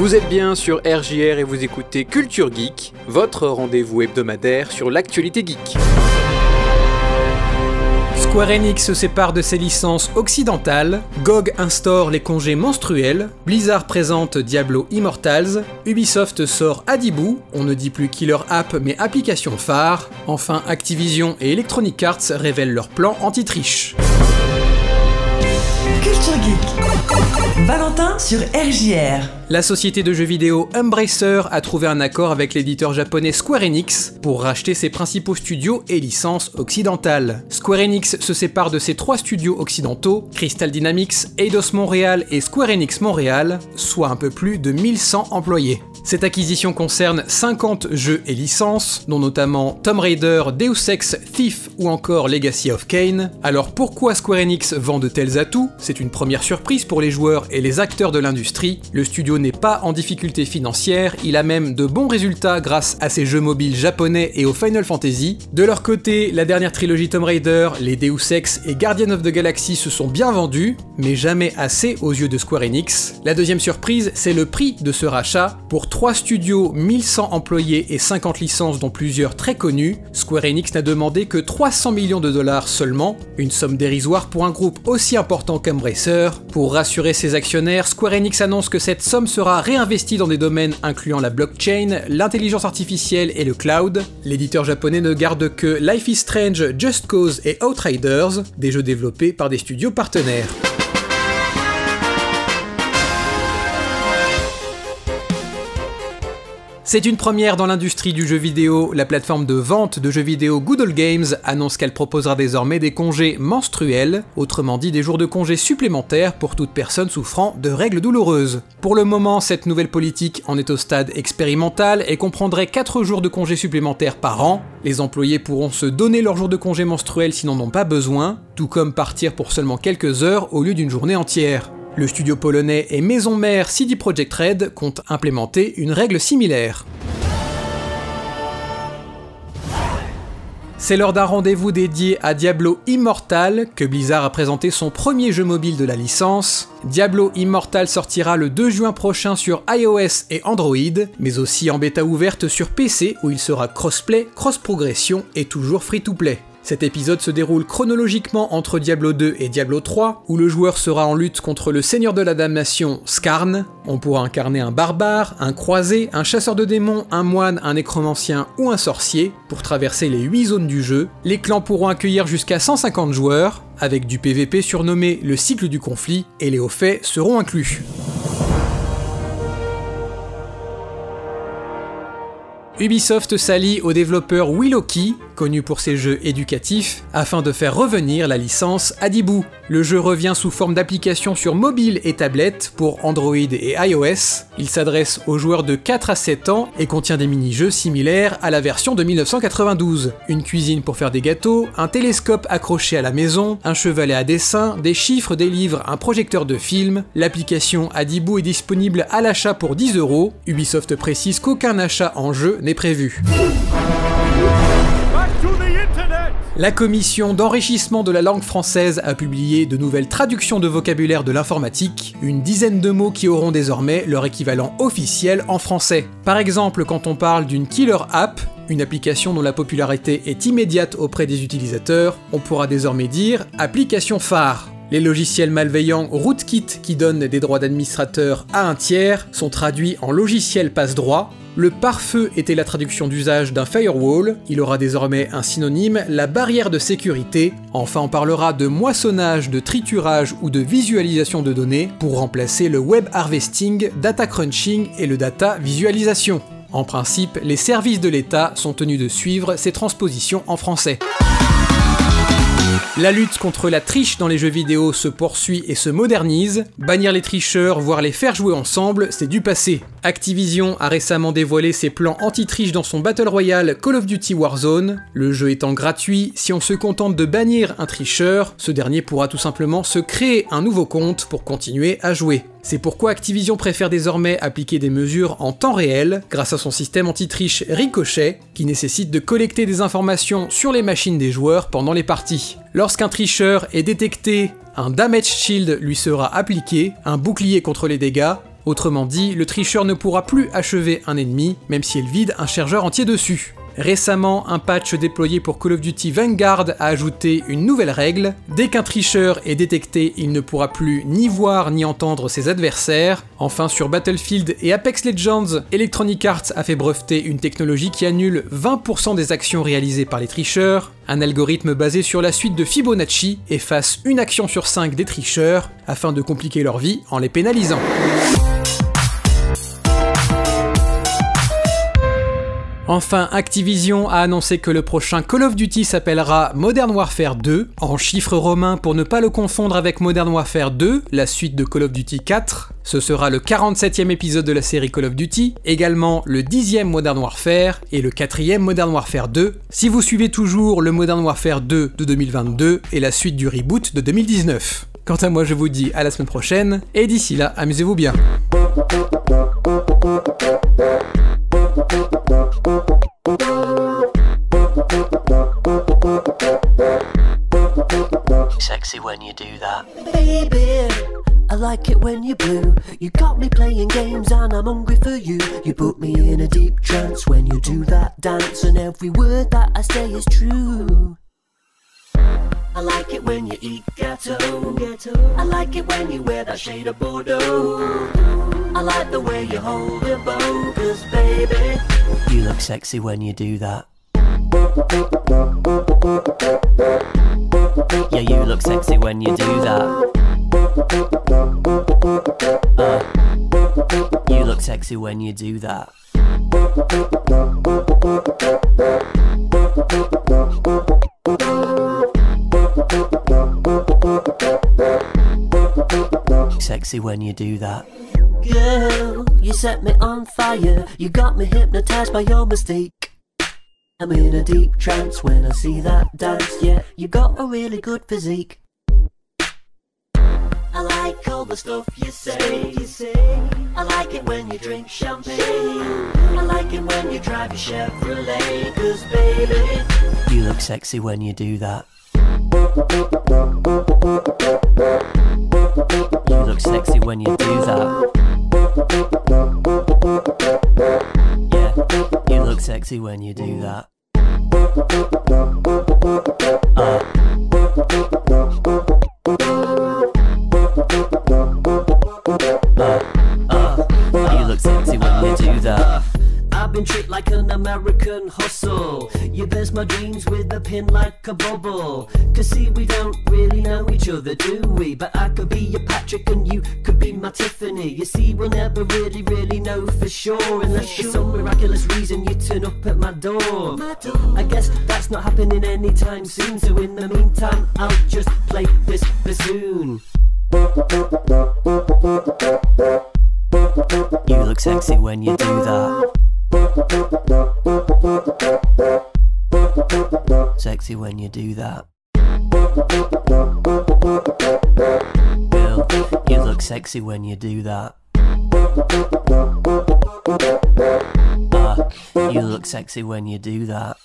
Vous êtes bien sur RJR et vous écoutez Culture Geek, votre rendez-vous hebdomadaire sur l'actualité geek. Square Enix se sépare de ses licences occidentales, GOG instaure les congés menstruels, Blizzard présente Diablo Immortals, Ubisoft sort Adibou, on ne dit plus Killer App mais application phare, enfin Activision et Electronic Arts révèlent leur plan anti-triche. Culture Geek. Valentin sur RJR. La société de jeux vidéo Embracer a trouvé un accord avec l'éditeur japonais Square Enix pour racheter ses principaux studios et licences occidentales. Square Enix se sépare de ses trois studios occidentaux, Crystal Dynamics, Eidos Montréal et Square Enix Montréal, soit un peu plus de 1100 employés. Cette acquisition concerne 50 jeux et licences, dont notamment Tomb Raider, Deus Ex, Thief ou encore Legacy of Kane. Alors pourquoi Square Enix vend de tels atouts? C'est une première surprise pour les joueurs et les acteurs de l'industrie. Le studio n'est pas en difficulté financière, il a même de bons résultats grâce à ses jeux mobiles japonais et au Final Fantasy. De leur côté, la dernière trilogie Tomb Raider, les Deus Ex et Guardian of the Galaxy se sont bien vendus, mais jamais assez aux yeux de Square Enix. La deuxième surprise, c'est le prix de ce rachat. Pour 3 studios, 1100 employés et 50 licences dont plusieurs très connus, Square Enix n'a demandé que 300 millions de dollars seulement, une somme dérisoire pour un groupe aussi important qu'Embracer. Pour rassurer ses actionnaires, Square Enix annonce que cette somme sera réinvestie dans des domaines incluant la blockchain, l'intelligence artificielle et le cloud. L'éditeur japonais ne garde que Life is Strange, Just Cause et Outriders, des jeux développés par des studios partenaires. C'est une première dans l'industrie du jeu vidéo. La plateforme de vente de jeux vidéo Good Games annonce qu'elle proposera désormais des congés menstruels, autrement dit des jours de congés supplémentaires pour toute personne souffrant de règles douloureuses. Pour le moment, cette nouvelle politique en est au stade expérimental et comprendrait 4 jours de congés supplémentaires par an. Les employés pourront se donner leurs jours de congés menstruels s'ils n'en ont pas besoin, tout comme partir pour seulement quelques heures au lieu d'une journée entière. Le studio polonais et maison mère CD Projekt Red compte implémenter une règle similaire. C'est lors d'un rendez-vous dédié à Diablo Immortal que Blizzard a présenté son premier jeu mobile de la licence. Diablo Immortal sortira le 2 juin prochain sur iOS et Android, mais aussi en bêta ouverte sur PC où il sera crossplay, cross-progression et toujours free-to-play. Cet épisode se déroule chronologiquement entre Diablo 2 et Diablo 3, où le joueur sera en lutte contre le seigneur de la damnation, Skarn. On pourra incarner un barbare, un croisé, un chasseur de démons, un moine, un nécromancien ou un sorcier pour traverser les 8 zones du jeu. Les clans pourront accueillir jusqu'à 150 joueurs, avec du PVP surnommé le cycle du conflit, et les hauts faits seront inclus. Ubisoft s'allie au développeur Willow connu pour ses jeux éducatifs, afin de faire revenir la licence Adibou. Le jeu revient sous forme d'application sur mobile et tablette pour Android et iOS. Il s'adresse aux joueurs de 4 à 7 ans et contient des mini-jeux similaires à la version de 1992. Une cuisine pour faire des gâteaux, un télescope accroché à la maison, un chevalet à dessin, des chiffres, des livres, un projecteur de film. L'application Adibou est disponible à l'achat pour 10 euros. Ubisoft précise qu'aucun achat en jeu n'est prévu. La commission d'enrichissement de la langue française a publié de nouvelles traductions de vocabulaire de l'informatique, une dizaine de mots qui auront désormais leur équivalent officiel en français. Par exemple, quand on parle d'une killer app, une application dont la popularité est immédiate auprès des utilisateurs, on pourra désormais dire application phare. Les logiciels malveillants Rootkit qui donnent des droits d'administrateur à un tiers sont traduits en logiciel passe-droit. Le pare-feu était la traduction d'usage d'un firewall, il aura désormais un synonyme, la barrière de sécurité. Enfin, on parlera de moissonnage, de triturage ou de visualisation de données pour remplacer le web harvesting, data crunching et le data visualisation. En principe, les services de l'État sont tenus de suivre ces transpositions en français. La lutte contre la triche dans les jeux vidéo se poursuit et se modernise. Bannir les tricheurs, voire les faire jouer ensemble, c'est du passé. Activision a récemment dévoilé ses plans anti-triche dans son Battle Royale Call of Duty Warzone. Le jeu étant gratuit, si on se contente de bannir un tricheur, ce dernier pourra tout simplement se créer un nouveau compte pour continuer à jouer. C'est pourquoi Activision préfère désormais appliquer des mesures en temps réel grâce à son système anti-triche Ricochet qui nécessite de collecter des informations sur les machines des joueurs pendant les parties. Lorsqu'un tricheur est détecté, un damage shield lui sera appliqué, un bouclier contre les dégâts, Autrement dit, le tricheur ne pourra plus achever un ennemi, même si elle vide un chargeur entier dessus. Récemment, un patch déployé pour Call of Duty Vanguard a ajouté une nouvelle règle. Dès qu'un tricheur est détecté, il ne pourra plus ni voir ni entendre ses adversaires. Enfin, sur Battlefield et Apex Legends, Electronic Arts a fait breveter une technologie qui annule 20% des actions réalisées par les tricheurs. Un algorithme basé sur la suite de Fibonacci efface une action sur 5 des tricheurs afin de compliquer leur vie en les pénalisant. Enfin, Activision a annoncé que le prochain Call of Duty s'appellera Modern Warfare 2, en chiffres romains pour ne pas le confondre avec Modern Warfare 2, la suite de Call of Duty 4. Ce sera le 47e épisode de la série Call of Duty, également le 10e Modern Warfare et le 4e Modern Warfare 2, si vous suivez toujours le Modern Warfare 2 de 2022 et la suite du reboot de 2019. Quant à moi, je vous dis à la semaine prochaine, et d'ici là, amusez-vous bien. Sexy when you do that. Baby, I like it when you're blue. You got me playing games and I'm hungry for you. You put me in a deep trance when you do that dance, and every word that I say is true. I like it when you eat ghetto. I like it when you wear that shade of Bordeaux. I like the way you hold your bow, cause baby, you look sexy when you do that. Yeah, you look sexy when you do that. Uh, you look sexy when you do that. Sexy when you do that. Girl, you set me on fire. You got me hypnotized by your mistake. I'm in a deep trance when I see that dance. Yeah, you got a really good physique. I like all the stuff you say. You say. I like it when you drink champagne. I like it when you drive your Chevrolet. Cause baby, you look sexy when you do that. You look sexy when you do that. Sexy when you do mm. that. Uh. Uh. Uh. You look sexy when you do that. I've been treated like an American hustle. You burst my dreams with a pin like a bubble. Cause see, we don't really know each other, do we? But I could be your Patrick and you could be my Tiffany. You see, we'll never really, really know for sure. Unless for some miraculous reason you turn up at my door. I guess that's not happening anytime soon. So in the meantime, I'll just play this bassoon. You look sexy when you do that. Sexy when you do that. Girl, you look sexy when you do that. Ah, you look sexy when you do that.